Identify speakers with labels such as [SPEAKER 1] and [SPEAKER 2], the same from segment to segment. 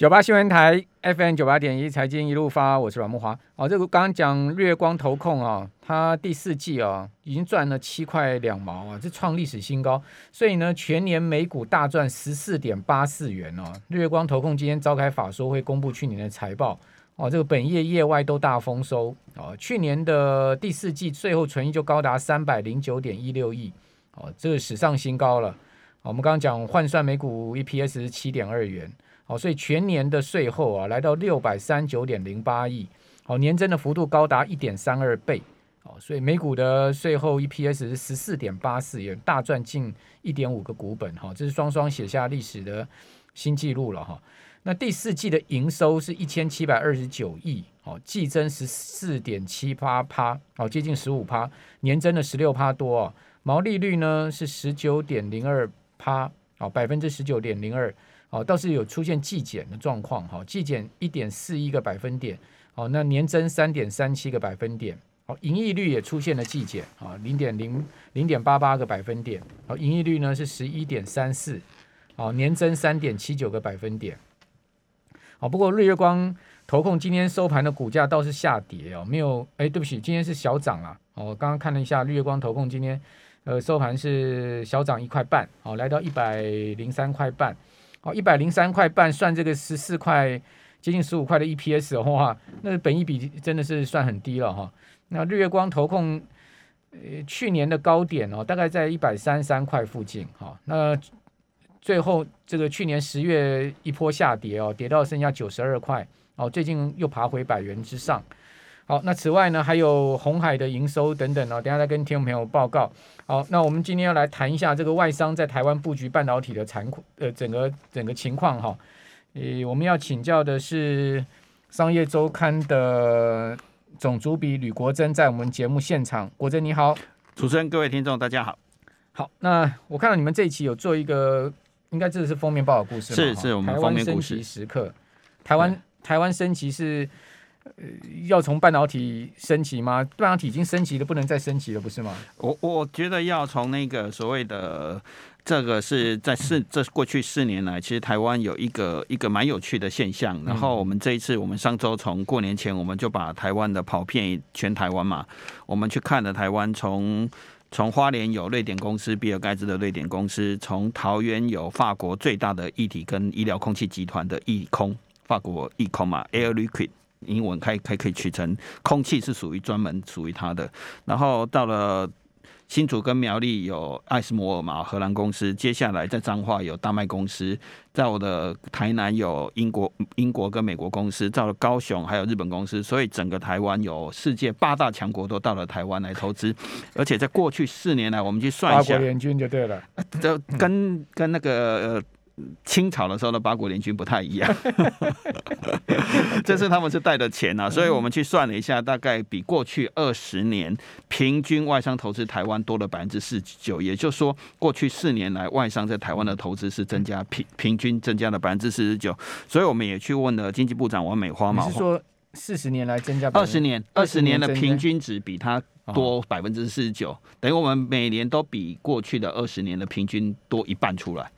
[SPEAKER 1] 九八新闻台 FM 九八点一财经一路发，我是阮慕驊。哦，这个刚刚讲日月光投控啊，它第四季啊已经赚了七块两毛啊，这创历史新高。所以呢，全年每股大赚十四点八四元哦。日月光投控今天召开法说会，公布去年的财报哦，这个本业业外都大丰收哦。去年的第四季最后纯益就高达三百零九点一六亿哦，这个史上新高了。我们刚刚讲换算每股 EPS 七点二元。好，所以全年的税后啊，来到六百三十九点零八亿，好，年增的幅度高达一点三二倍，哦，所以每股的税后 EPS 是十四点八四元，大赚近一点五个股本，哈，这是双双写下历史的新纪录了，哈。那第四季的营收是一千七百二十九亿，哦，季增十四点七八趴，哦，接近十五趴，年增的十六趴多啊，毛利率呢是十九点零二趴，哦，百分之十九点零二。哦，倒是有出现季减的状况，哈，季减一点四一个百分点，哦，那年增三点三七个百分点，哦，盈利率也出现了季减，啊，零点零零点八八个百分点，哦，盈利率呢是十一点三四，哦，年增三点七九个百分点，哦，不过日月光投控今天收盘的股价倒是下跌哦，没有，哎，对不起，今天是小涨啊，哦，我刚刚看了一下日月光投控今天，呃，收盘是小涨一块半，哦，来到一百零三块半。好，一百零三块半，算这个十四块，接近十五块的 EPS 的话，那本益比真的是算很低了哈。那日月光投控，呃，去年的高点哦，大概在一百三三块附近哈。那最后这个去年十月一波下跌哦，跌到剩下九十二块哦，最近又爬回百元之上。好，那此外呢，还有红海的营收等等哦，等下再跟听众朋友报告。好，那我们今天要来谈一下这个外商在台湾布局半导体的残酷呃整个整个情况哈。呃，我们要请教的是商业周刊的总主笔吕国珍，在我们节目现场。国珍你好，
[SPEAKER 2] 主持人各位听众大家好。
[SPEAKER 1] 好，那我看到你们这一期有做一个，应该这是封面报道故事
[SPEAKER 2] 是是我们封面
[SPEAKER 1] 升级时刻，台湾台湾升级是。呃，要从半导体升级吗？半导体已经升级了，不能再升级了，不是吗？
[SPEAKER 2] 我我觉得要从那个所谓的这个是在四这过去四年来，其实台湾有一个一个蛮有趣的现象。然后我们这一次，我们上周从过年前，我们就把台湾的跑遍全台湾嘛，我们去看了台湾，从从花莲有瑞典公司，比尔盖茨的瑞典公司，从桃园有法国最大的液体跟医疗空气集团的液空，法国液空嘛，Air Liquid。英文可以可以取成空气是属于专门属于它的，然后到了新竹跟苗栗有艾斯摩尔嘛，荷兰公司，接下来在彰化有大麦公司，在我的台南有英国英国跟美国公司，到了高雄还有日本公司，所以整个台湾有世界八大强国都到了台湾来投资，而且在过去四年来，我们去算一下，
[SPEAKER 1] 八国联军就对了，
[SPEAKER 2] 就跟跟那个。呃清朝的时候的八国联军不太一样，这次他们是带的钱啊，所以我们去算了一下，大概比过去二十年平均外商投资台湾多了百分之四十九，也就是说，过去四年来外商在台湾的投资是增加平平均增加了百分之四十九，所以我们也去问了经济部长王美花嘛，
[SPEAKER 1] 是说四十年来增加
[SPEAKER 2] 二十年二十年的平均值比它多百分之四十九，等于我们每年都比过去的二十年的平均多一半出来。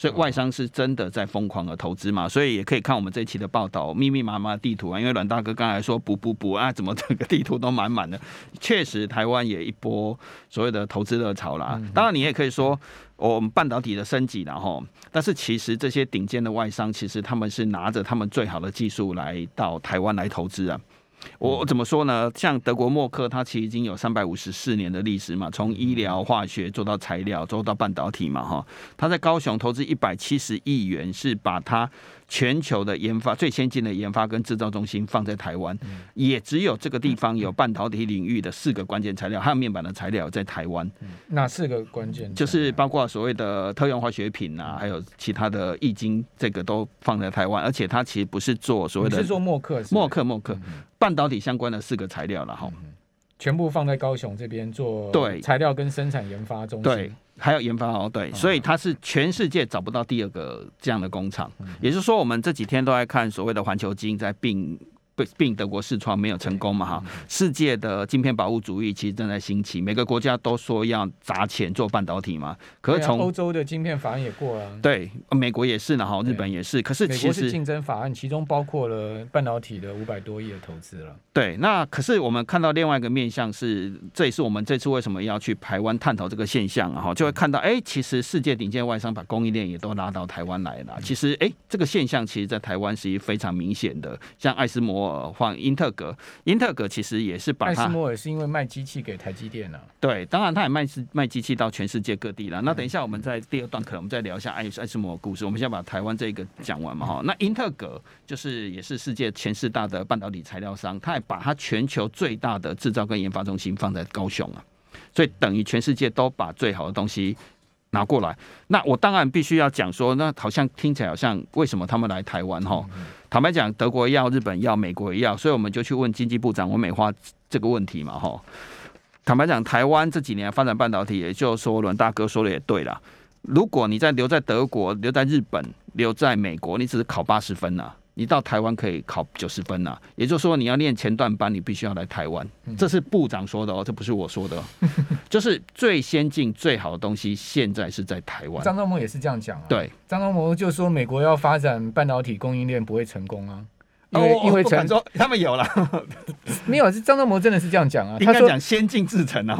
[SPEAKER 2] 所以外商是真的在疯狂的投资嘛？所以也可以看我们这期的报道，密密麻麻的地图啊。因为阮大哥刚才说补补补啊，怎么整个地图都满满的？确实，台湾也一波所谓的投资热潮啦。当然，你也可以说我们半导体的升级然后。但是其实这些顶尖的外商，其实他们是拿着他们最好的技术来到台湾来投资啊。我怎么说呢？像德国默克，它其实已经有三百五十四年的历史嘛，从医疗化学做到材料，做到半导体嘛，哈。它在高雄投资一百七十亿元，是把它。全球的研发最先进的研发跟制造中心放在台湾，也只有这个地方有半导体领域的四个关键材料，还有面板的材料在台湾。
[SPEAKER 1] 哪四个关键？
[SPEAKER 2] 就是包括所谓的特用化学品啊，还有其他的易经，这个都放在台湾。而且它其实不是做所谓的，
[SPEAKER 1] 是做默克，
[SPEAKER 2] 默克默克半导体相关的四个材料了哈，
[SPEAKER 1] 全部放在高雄这边做对材料跟生产研发中心。
[SPEAKER 2] 对。还有研发哦，对，所以它是全世界找不到第二个这样的工厂。也就是说，我们这几天都在看所谓的环球晶在并并德国视窗没有成功嘛哈。世界的晶片保护主义其实正在兴起，每个国家都说要砸钱做半导体嘛。可是从
[SPEAKER 1] 欧洲的晶片法案也过了，
[SPEAKER 2] 对，美国也是呢哈，日本也是。可是其实
[SPEAKER 1] 竞争法案其中包括了半导体的五百多亿的投资了。
[SPEAKER 2] 对，那可是我们看到另外一个面向是，这也是我们这次为什么要去台湾探讨这个现象啊哈，就会看到哎、欸，其实世界顶尖外商把供应链也都拉到台湾来了。其实哎、欸，这个现象其实在台湾是非常明显的，像爱斯摩尔换英特格，英特格其实也是把它。
[SPEAKER 1] 艾斯摩尔是因为卖机器给台积电了。
[SPEAKER 2] 对，当然他也卖是卖机器到全世界各地了。那等一下我们在第二段可能我们再聊一下艾艾斯摩尔故事。我们先把台湾这个讲完嘛哈。那英特格就是也是世界前四大的半导体材料商，他也把他全球最大的制造跟研发中心放在高雄啊，所以等于全世界都把最好的东西。拿过来，那我当然必须要讲说，那好像听起来好像为什么他们来台湾哈？坦白讲，德国要，日本要，美国也要，所以我们就去问经济部长我美化这个问题嘛哈。坦白讲，台湾这几年发展半导体，也就是说，阮大哥说的也对了。如果你在留在德国、留在日本、留在美国，你只是考八十分呐。你到台湾可以考九十分呐、啊，也就是说你要练前段班，你必须要来台湾。这是部长说的哦，这不是我说的，哦 就是最先进、最好的东西现在是在台湾。
[SPEAKER 1] 张忠谋也是这样讲啊。
[SPEAKER 2] 对，
[SPEAKER 1] 张忠谋就说美国要发展半导体供应链不会成功啊，因为因为成
[SPEAKER 2] 说他们有了，
[SPEAKER 1] 没有是张忠谋真的是这样讲啊。
[SPEAKER 2] 他说讲先进制程啊，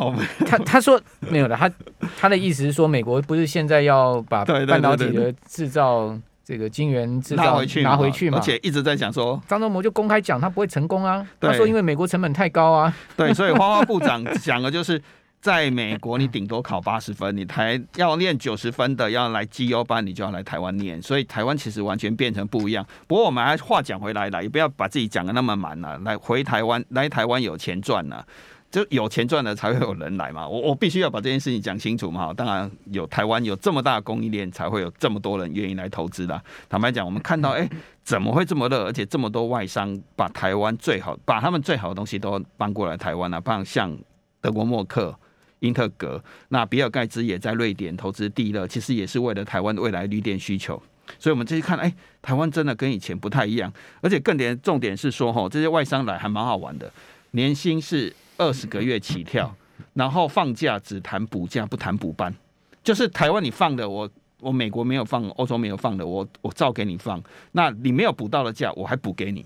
[SPEAKER 1] 他他说没有了，他他的意思是说美国不是现在要把 半导体的制造。这个晶圆制造拿回去拿回去嘛，
[SPEAKER 2] 而且一直在讲说，
[SPEAKER 1] 张忠谋就公开讲他不会成功啊。他说因为美国成本太高啊。
[SPEAKER 2] 对，所以花花部长讲的就是，在美国你顶多考八十分，你台要练九十分的要来绩优班，你就要来台湾念。所以台湾其实完全变成不一样。不过我们还话讲回来了，也不要把自己讲的那么满了。来回台湾，来台湾有钱赚了。就有钱赚了才会有人来嘛，我我必须要把这件事情讲清楚嘛。当然有台湾有这么大的供应链，才会有这么多人愿意来投资啦。坦白讲，我们看到哎、欸，怎么会这么热？而且这么多外商把台湾最好，把他们最好的东西都搬过来台湾了，像像德国默克、英特格，那比尔盖茨也在瑞典投资地热，其实也是为了台湾的未来绿电需求。所以我们这次看，哎、欸，台湾真的跟以前不太一样，而且更点重点是说，哈，这些外商来还蛮好玩的，年薪是。二十个月起跳，然后放假只谈补假不谈补班，就是台湾你放的我我美国没有放，欧洲没有放的我我照给你放，那你没有补到的假我还补给你。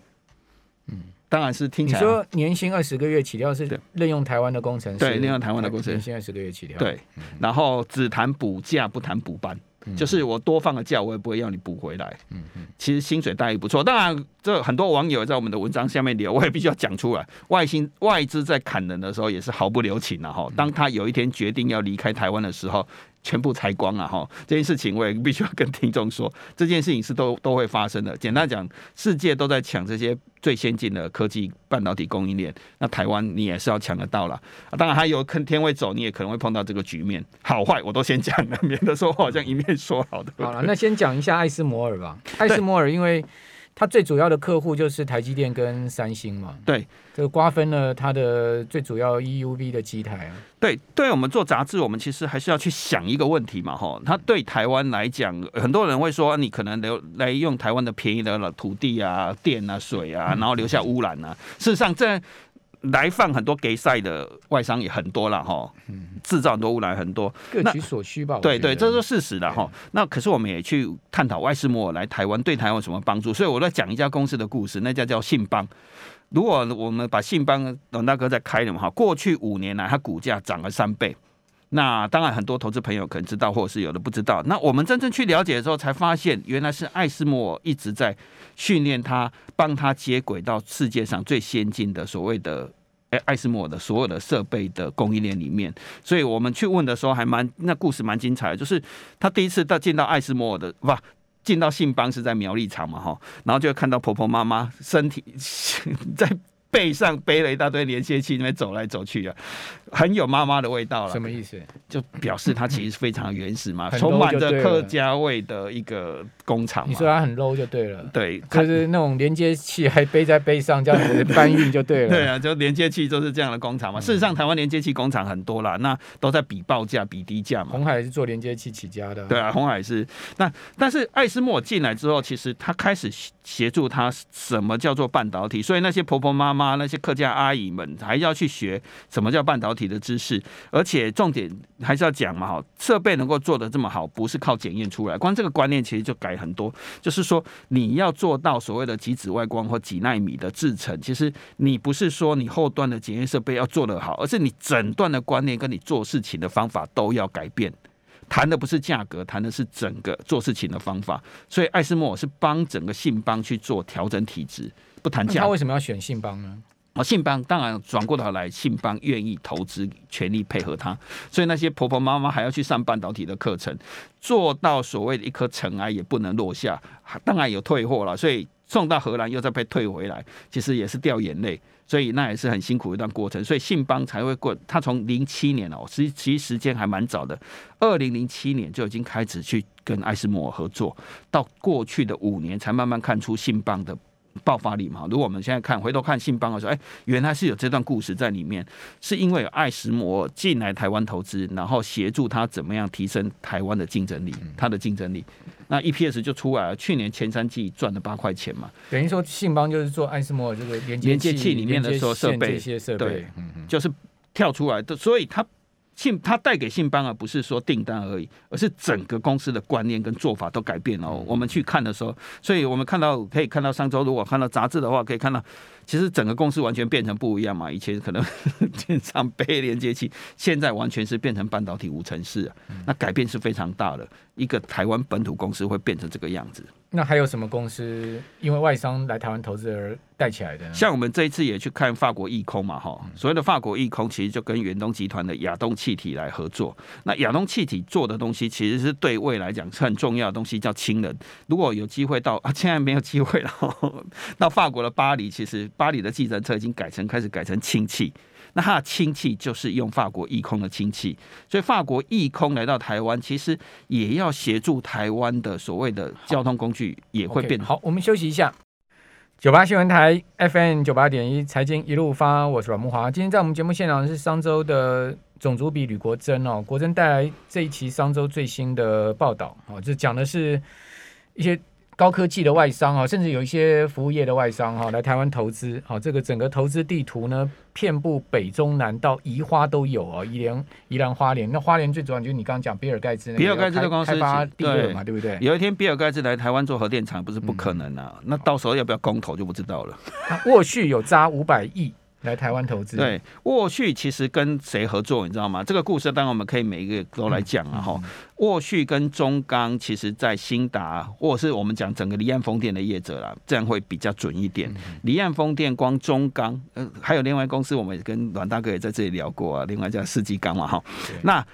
[SPEAKER 2] 嗯，当然是听起来
[SPEAKER 1] 你说年薪二十个月起跳是任用台湾的工程师，
[SPEAKER 2] 对，任用台湾的工程师，
[SPEAKER 1] 年薪二十个月起跳，
[SPEAKER 2] 对，然后只谈补假不谈补班。就是我多放个假，我也不会要你补回来。嗯嗯，其实薪水待遇不错。当然，这很多网友在我们的文章下面留，我也必须要讲出来。外星外资在砍人的时候也是毫不留情的哈。当他有一天决定要离开台湾的时候，全部拆光了哈。这件事情我也必须要跟听众说，这件事情是都都会发生的。简单讲，世界都在抢这些最先进的科技半导体供应链，那台湾你也是要抢得到了。当然还有跟天会走，你也可能会碰到这个局面。好坏我都先讲了，免得说我好像一面。说好的，
[SPEAKER 1] 好了，那先讲一下艾斯摩尔吧。艾斯摩尔，因为它最主要的客户就是台积电跟三星嘛。
[SPEAKER 2] 对，
[SPEAKER 1] 这个瓜分了它的最主要 EUV 的机台啊。
[SPEAKER 2] 对，对我们做杂志，我们其实还是要去想一个问题嘛，哈。它对台湾来讲，很多人会说，你可能留来用台湾的便宜的土地啊、电啊、水啊，然后留下污染啊。事实上，这来放很多给赛的外商也很多了哈，制造很多污染很多，
[SPEAKER 1] 各取所需吧。
[SPEAKER 2] 对对，这是事实的哈。那可是我们也去探讨外事摩尔来台湾对台湾有什么帮助，所以我在讲一家公司的故事，那家叫信邦。如果我们把信邦董大哥再开了嘛哈，过去五年来它股价涨了三倍。那当然，很多投资朋友可能知道，或者是有的不知道。那我们真正去了解的时候，才发现原来是艾斯摩尔一直在训练他，帮他接轨到世界上最先进的所谓的哎艾斯摩尔的所有的设备的供应链里面。所以我们去问的时候，还蛮那故事蛮精彩的，就是他第一次到见到艾斯摩尔的，哇，进到信邦是在苗栗厂嘛哈，然后就看到婆婆妈妈身体 在。背上背了一大堆连接器，那边走来走去啊，很有妈妈的味道了。
[SPEAKER 1] 什么意思？
[SPEAKER 2] 就表示它其实非常原始嘛，充满着客家味的一个工厂。
[SPEAKER 1] 你说它很 low 就对了。
[SPEAKER 2] 对，
[SPEAKER 1] 就是那种连接器还背在背上，这样子搬运就对了。
[SPEAKER 2] 对啊，就连接器就是这样的工厂嘛。事实上，台湾连接器工厂很多啦，那都在比报价、比低价嘛。
[SPEAKER 1] 红海是做连接器起家的。
[SPEAKER 2] 对啊，红海是。那但是艾斯莫进来之后，其实他开始协助他什么叫做半导体，所以那些婆婆妈妈、那些客家阿姨们还要去学什么叫半导体你的知识，而且重点还是要讲嘛，哈，设备能够做得这么好，不是靠检验出来，光这个观念其实就改很多，就是说你要做到所谓的极紫外光或几纳米的制程，其实你不是说你后端的检验设备要做得好，而是你整段的观念跟你做事情的方法都要改变。谈的不是价格，谈的是整个做事情的方法。所以艾斯莫是帮整个信邦去做调整体质，不谈价。
[SPEAKER 1] 他为什么要选信邦呢？
[SPEAKER 2] 啊，信邦当然转过头来，信邦愿意投资，全力配合他。所以那些婆婆妈妈还要去上半导体的课程，做到所谓的一颗尘埃也不能落下。当然有退货了，所以送到荷兰又再被退回来，其实也是掉眼泪。所以那也是很辛苦一段过程，所以信邦才会过。他从零七年哦，其实其实时间还蛮早的，二零零七年就已经开始去跟艾斯摩尔合作，到过去的五年才慢慢看出信邦的爆发力嘛。如果我们现在看回头看信邦的时候，哎，原来是有这段故事在里面，是因为有艾斯摩尔进来台湾投资，然后协助他怎么样提升台湾的竞争力，他的竞争力。那 EPS 就出来了，去年前三季赚了八块钱嘛，
[SPEAKER 1] 等于说信邦就是做艾斯摩尔这个连接器
[SPEAKER 2] 里面的所有设备，这些设备，对，就是跳出来的，所以它信他带给信邦啊，不是说订单而已，而是整个公司的观念跟做法都改变了。我们去看的时候，所以我们看到可以看到上周如果看到杂志的话，可以看到。其实整个公司完全变成不一样嘛，以前可能经常背连接器，现在完全是变成半导体无尘室啊，那改变是非常大的。一个台湾本土公司会变成这个样子。
[SPEAKER 1] 那还有什么公司因为外商来台湾投资而带起来的？
[SPEAKER 2] 像我们这一次也去看法国易空嘛，哈，所谓的法国易空其实就跟远东集团的亚东气体来合作。那亚东气体做的东西其实是对未来讲是很重要的东西，叫氢能。如果有机会到啊，现在没有机会了，到法国的巴黎，其实。巴黎的计程车已经改成开始改成氢气，那他的氢气就是用法国义空的氢气，所以法国义空来到台湾，其实也要协助台湾的所谓的交通工具也会变好。
[SPEAKER 1] 好，我们休息一下。九八新闻台 FM 九八点一财经一路发，我是阮木华。今天在我们节目现场是商周的总主笔吕国珍哦，国珍带来这一期商周最新的报道哦，就讲的是一些。高科技的外商啊，甚至有一些服务业的外商哈，来台湾投资。好，这个整个投资地图呢，遍布北中南到宜花都有哦。宜莲、宜兰花莲，那花莲最主要就是你刚刚讲比尔盖茨，
[SPEAKER 2] 比尔盖茨的公司
[SPEAKER 1] 开发第二嘛，对不对？
[SPEAKER 2] 有一天比尔盖茨来台湾做核电厂，不是不可能啊。嗯、那到时候要不要公投就不知道了。
[SPEAKER 1] 沃旭有扎五百亿。来台湾投资，
[SPEAKER 2] 对，沃旭其实跟谁合作，你知道吗？这个故事当然我们可以每一个都来讲啊。哈、嗯，沃旭跟中钢，其实在新达，或者是我们讲整个离岸风电的业者啦，这样会比较准一点。离、嗯、岸风电光中钢，呃，还有另外公司，我们跟阮大哥也在这里聊过啊，另外叫世纪钢嘛，哈，那。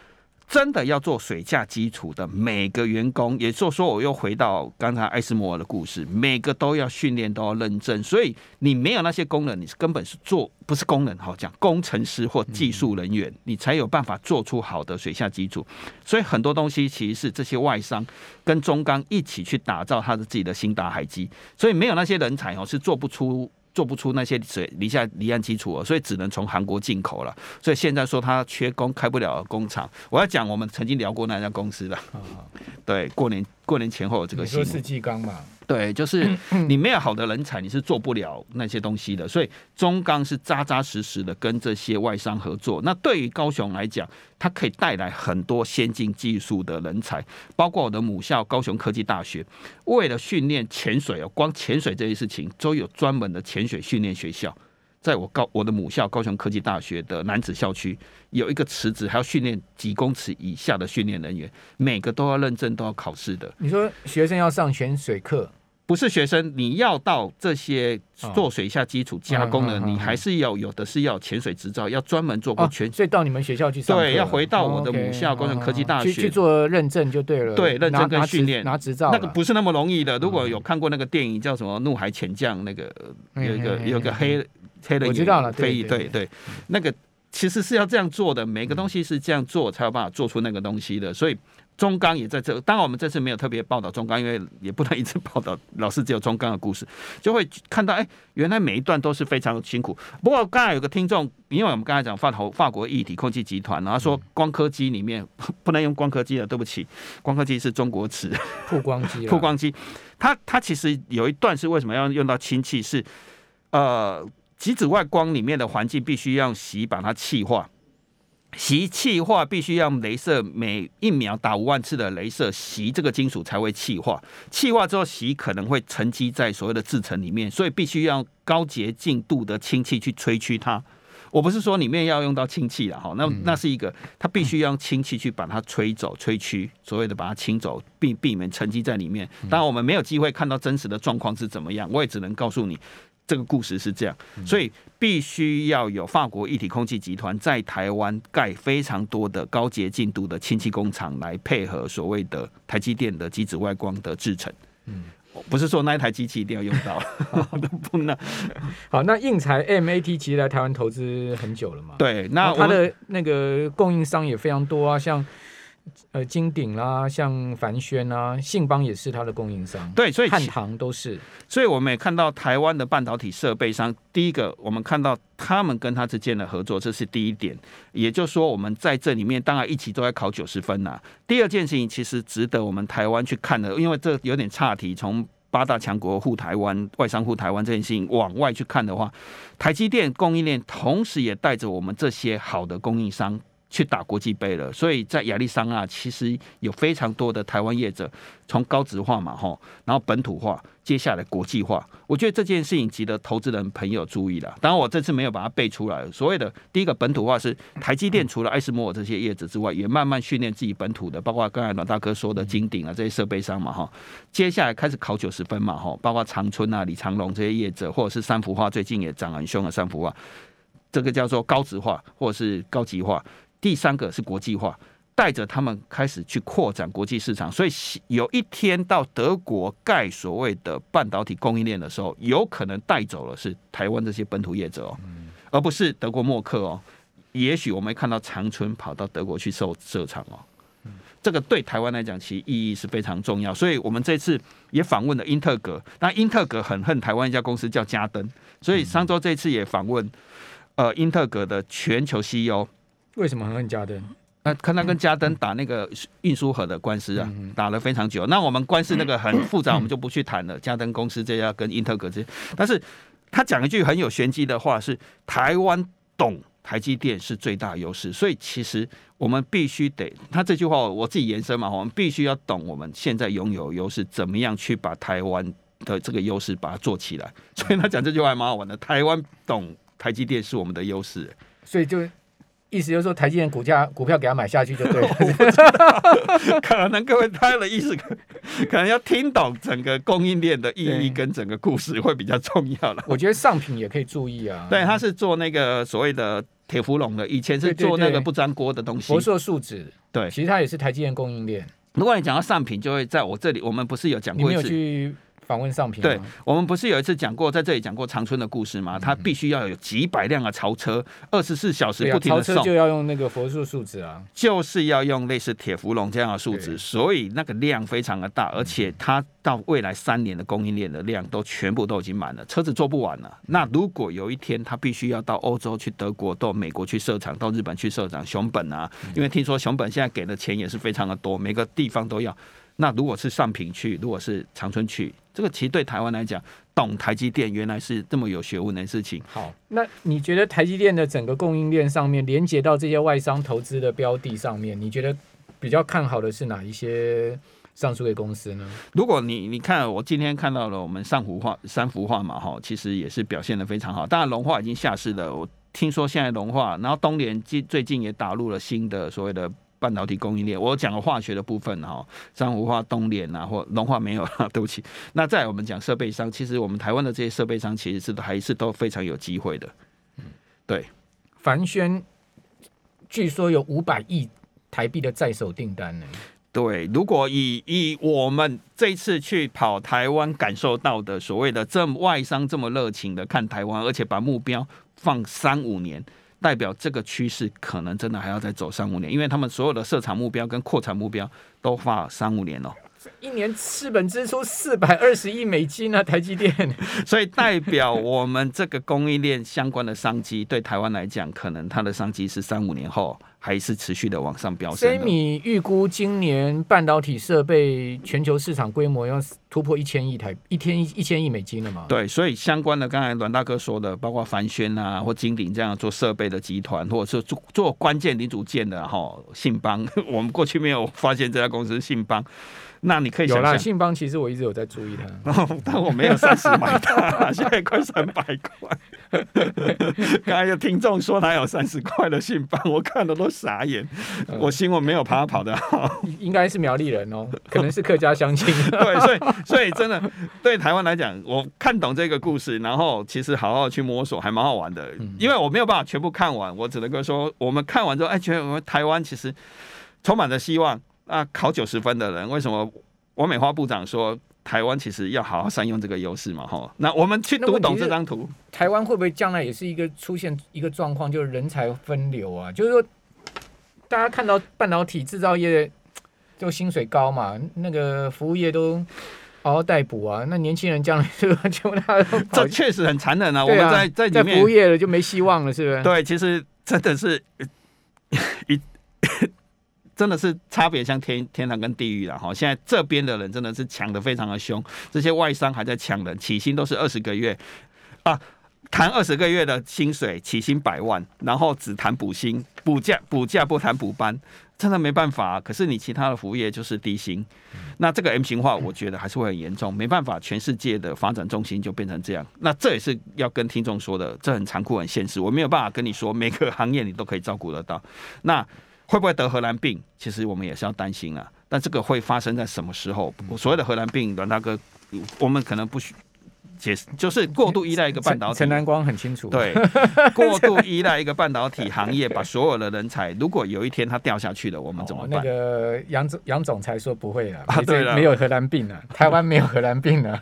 [SPEAKER 2] 真的要做水下基础的每个员工，也就是说，我又回到刚才艾斯摩尔的故事，每个都要训练，都要认证。所以你没有那些功能，你是根本是做不是功能，好讲工程师或技术人员，你才有办法做出好的水下基础。所以很多东西其实是这些外商跟中钢一起去打造他的自己的新达海基，所以没有那些人才哦，是做不出。做不出那些水离下离岸基础，所以只能从韩国进口了。所以现在说他缺工，开不了工厂。我要讲，我们曾经聊过那家公司的。对，过年过年前后有这个新闻。世纪钢嘛。对，就是 你没有好的人才，你是做不了那些东西的。所以中钢是扎扎实实的跟这些外商合作。那对于高雄来讲，它可以带来很多先进技术的人才，包括我的母校高雄科技大学，为了训练潜水哦，光潜水这些事情都有专门的潜水训练学校。在我高我的母校高雄科技大学的男子校区，有一个池子，还要训练几公尺以下的训练人员，每个都要认证，都要考试的。
[SPEAKER 1] 你说学生要上潜水课？
[SPEAKER 2] 不是学生，你要到这些做水下基础加工的，你还是要有的是要潜水执照，要专门做过全。
[SPEAKER 1] 所以到你们学校去上。
[SPEAKER 2] 对，要回到我的母校高雄科技大学
[SPEAKER 1] 去做认证就对了。
[SPEAKER 2] 对，认证跟训练
[SPEAKER 1] 拿执照，
[SPEAKER 2] 那个不是那么容易的。如果有看过那个电影叫什么《怒海潜将》，那个有一个有一个黑
[SPEAKER 1] 我知道了，
[SPEAKER 2] 飞翼，对对，那个其实是要这样做的，每个东西是这样做才有办法做出那个东西的，所以。中钢也在这，当然我们这次没有特别报道中钢，因为也不能一直报道老是只有中钢的故事，就会看到哎，原来每一段都是非常辛苦。不过刚才有个听众，因为我们刚才讲法头法国一体空气集团，然后说光刻机里面 不能用光刻机了，对不起，光刻机是中国词，
[SPEAKER 1] 曝光机，
[SPEAKER 2] 曝光机，它它其实有一段是为什么要用到氢气？是呃，极紫外光里面的环境必须要洗把它气化。吸气化必须要用镭射，每一秒打五万次的镭射吸这个金属才会气化。气化之后吸可能会沉积在所谓的制成里面，所以必须要高洁净度的氢气去吹驱它。我不是说里面要用到氢气了哈，那那是一个，它必须要用氢气去把它吹走、吹驱，所谓的把它清走，避避免沉积在里面。当然我们没有机会看到真实的状况是怎么样，我也只能告诉你。这个故事是这样，所以必须要有法国一体空气集团在台湾盖非常多的高洁净度的氢气工厂，来配合所谓的台积电的极紫外光的制程。嗯，不是说那一台机器一定要用到，不能。
[SPEAKER 1] 好，那应材 MAT 其实来台湾投资很久了嘛？
[SPEAKER 2] 对，那
[SPEAKER 1] 它的那个供应商也非常多啊，像。呃，金鼎啦，像凡轩啦，信邦也是它的供应商。
[SPEAKER 2] 对，所以
[SPEAKER 1] 汉唐都是。
[SPEAKER 2] 所以我们也看到台湾的半导体设备商，第一个我们看到他们跟他之间的合作，这是第一点。也就是说，我们在这里面当然一起都在考九十分呐、啊。第二件事情其实值得我们台湾去看的，因为这有点岔题。从八大强国护台湾、外商护台湾这件事情往外去看的话，台积电供应链同时也带着我们这些好的供应商。去打国际杯了，所以在亚利桑那其实有非常多的台湾业者，从高职化嘛吼，然后本土化，接下来国际化，我觉得这件事情值得投资人朋友注意了。当然我这次没有把它背出来。所谓的第一个本土化是台积电除了艾斯摩尔这些业者之外，也慢慢训练自己本土的，包括刚才阮大哥说的金鼎啊这些设备商嘛哈。接下来开始考九十分嘛哈，包括长春啊、李长龙这些业者，或者是三福化最近也涨很凶的三福化，这个叫做高值化或者是高级化。第三个是国际化，带着他们开始去扩展国际市场，所以有一天到德国盖所谓的半导体供应链的时候，有可能带走了是台湾这些本土业者哦，而不是德国默克哦。也许我们看到长春跑到德国去设设厂哦，这个对台湾来讲其实意义是非常重要。所以我们这次也访问了英特格，那英特格很恨台湾一家公司叫嘉登，所以上周这次也访问呃英特格的全球 CEO。
[SPEAKER 1] 为什么很恨加登？
[SPEAKER 2] 那看他跟加登打那个运输盒的官司啊，打了非常久。那我们官司那个很复杂，我们就不去谈了。加登公司这要跟英特格这，但是他讲一句很有玄机的话，是台湾懂台积电是最大优势。所以其实我们必须得，他这句话我自己延伸嘛，我们必须要懂我们现在拥有优势，怎么样去把台湾的这个优势把它做起来。所以他讲这句话还蛮好玩的，台湾懂台积电是我们的优势，
[SPEAKER 1] 所以就。意思就是说，台积电股价股票给他买下去就对了。
[SPEAKER 2] 可能各位他的意思，可能要听懂整个供应链的意义跟整个故事会比较重要了。
[SPEAKER 1] 我觉得上品也可以注意啊。
[SPEAKER 2] 对，他是做那个所谓的铁氟龙的，以前是做那个不粘锅的东西。
[SPEAKER 1] 博硕树脂，
[SPEAKER 2] 对，
[SPEAKER 1] 其实它也是台积电供应链。
[SPEAKER 2] 如果你讲到上品，就会在我这里，我们不是有讲过一次。
[SPEAKER 1] 访问上品，
[SPEAKER 2] 对，我们不是有一次讲过，在这里讲过长春的故事吗？他必须要有几百辆的槽车，二十四小时不停的送，
[SPEAKER 1] 槽车就要用那个佛数数字啊，
[SPEAKER 2] 就是要用类似铁氟龙这样的数字，所以那个量非常的大，而且它到未来三年的供应链的量都全部都已经满了，车子做不完了。那如果有一天他必须要到欧洲去、德国、到美国去设厂、到日本去设厂，熊本啊，因为听说熊本现在给的钱也是非常的多，每个地方都要。那如果是上品去，如果是长春去，这个其实对台湾来讲，懂台积电原来是这么有学问的事情。
[SPEAKER 1] 好，那你觉得台积电的整个供应链上面，连接到这些外商投资的标的上面，你觉得比较看好的是哪一些上述的公司呢？
[SPEAKER 2] 如果你你看，我今天看到了我们上幅画、三幅画嘛，哈，其实也是表现的非常好。当然，龙化已经下市了。我听说现在龙化，然后东联最最近也打入了新的所谓的。半导体供应链，我讲了化学的部分哈，三福化、东联啊，或龙化没有，对不起。那再来我们讲设备商，其实我们台湾的这些设备商其实是还是都非常有机会的。嗯，对。
[SPEAKER 1] 凡轩据说有五百亿台币的在手订单呢。
[SPEAKER 2] 对，如果以以我们这次去跑台湾感受到的所谓的这么外商这么热情的看台湾，而且把目标放三五年。代表这个趋势可能真的还要再走三五年，因为他们所有的设厂目标跟扩产目标都花了三五年了。
[SPEAKER 1] 一年资本支出四百二十亿美金啊，台积电。
[SPEAKER 2] 所以代表我们这个供应链相关的商机，对台湾来讲，可能它的商机是三五年后还是持续的往上飙升。
[SPEAKER 1] 所以你预估今年半导体设备全球市场规模要突破一千亿台，一天一千亿美金了嘛？
[SPEAKER 2] 对，所以相关的刚才阮大哥说的，包括凡轩啊或金鼎这样做设备的集团，或者是做做关键零组件的哈，信邦，我们过去没有发现这家公司信邦。那你可以
[SPEAKER 1] 有啦，信邦其实我一直有在注意它，
[SPEAKER 2] 哦、但我没有三十买它，现在快三百块。刚才有听众说他有三十块的信邦，我看的都傻眼。嗯、我新闻没有怕他跑的好，
[SPEAKER 1] 应该是苗栗人哦，可能是客家乡亲。
[SPEAKER 2] 对，所以所以真的对台湾来讲，我看懂这个故事，然后其实好好去摸索，还蛮好玩的。因为我没有办法全部看完，我只能够说，我们看完之后，哎，觉得我们台湾其实充满着希望。啊，考九十分的人，为什么王美花部长说台湾其实要好好善用这个优势嘛？哈，那我们去读懂这张图，
[SPEAKER 1] 台湾会不会将来也是一个出现一个状况，就是人才分流啊？就是说，大家看到半导体制造业就薪水高嘛，那个服务业都嗷嗷待哺啊，那年轻人将来是不是就他
[SPEAKER 2] 这确实很残忍啊！啊我们在在
[SPEAKER 1] 在服务业了就没希望了，是不是？
[SPEAKER 2] 对，其实真的是一。真的是差别像天天堂跟地狱了哈！现在这边的人真的是抢的非常的凶，这些外商还在抢人，起薪都是二十个月啊，谈二十个月的薪水，起薪百万，然后只谈补薪、补假、补假不谈补班，真的没办法。可是你其他的服务业就是低薪，那这个 M 型化，我觉得还是会很严重，没办法，全世界的发展重心就变成这样。那这也是要跟听众说的，这很残酷、很现实，我没有办法跟你说每个行业你都可以照顾得到。那。会不会得荷兰病？其实我们也是要担心啊。但这个会发生在什么时候？所谓的荷兰病，阮大哥，我们可能不需解释，就是过度依赖一个半导体。
[SPEAKER 1] 陈南光很清楚。
[SPEAKER 2] 对，过度依赖一个半导体 行业，把所有的人才，如果有一天它掉下去了，我们怎么办？
[SPEAKER 1] 哦、那个杨总杨总裁说不会了啊，对了，没有荷兰病了，台湾没有荷兰病了。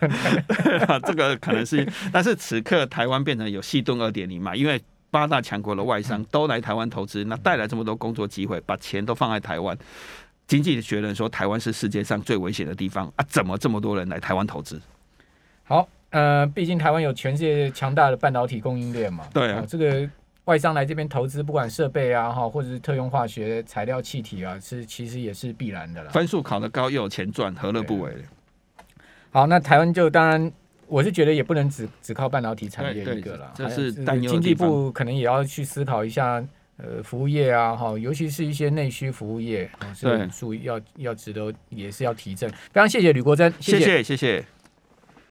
[SPEAKER 2] 这个可能是，但是此刻台湾变成有矽盾二点零嘛？因为八大强国的外商都来台湾投资，那带来这么多工作机会，把钱都放在台湾。经济学人说台湾是世界上最危险的地方啊！怎么这么多人来台湾投资？
[SPEAKER 1] 好，呃，毕竟台湾有全世界强大的半导体供应链嘛。
[SPEAKER 2] 对啊，
[SPEAKER 1] 这个外商来这边投资，不管设备啊哈，或者是特用化学材料、气体啊，是其实也是必然的了。
[SPEAKER 2] 分数考得高又有钱赚，何乐不为？
[SPEAKER 1] 好，那台湾就当然。我是觉得也不能只只靠半导体产业一个了，
[SPEAKER 2] 这是经
[SPEAKER 1] 济部可能也要去思考一下，呃，服务业啊，哈，尤其是一些内需服务业，是注意要要值得也是要提振。非常谢谢吕国珍，谢谢谢谢。谢谢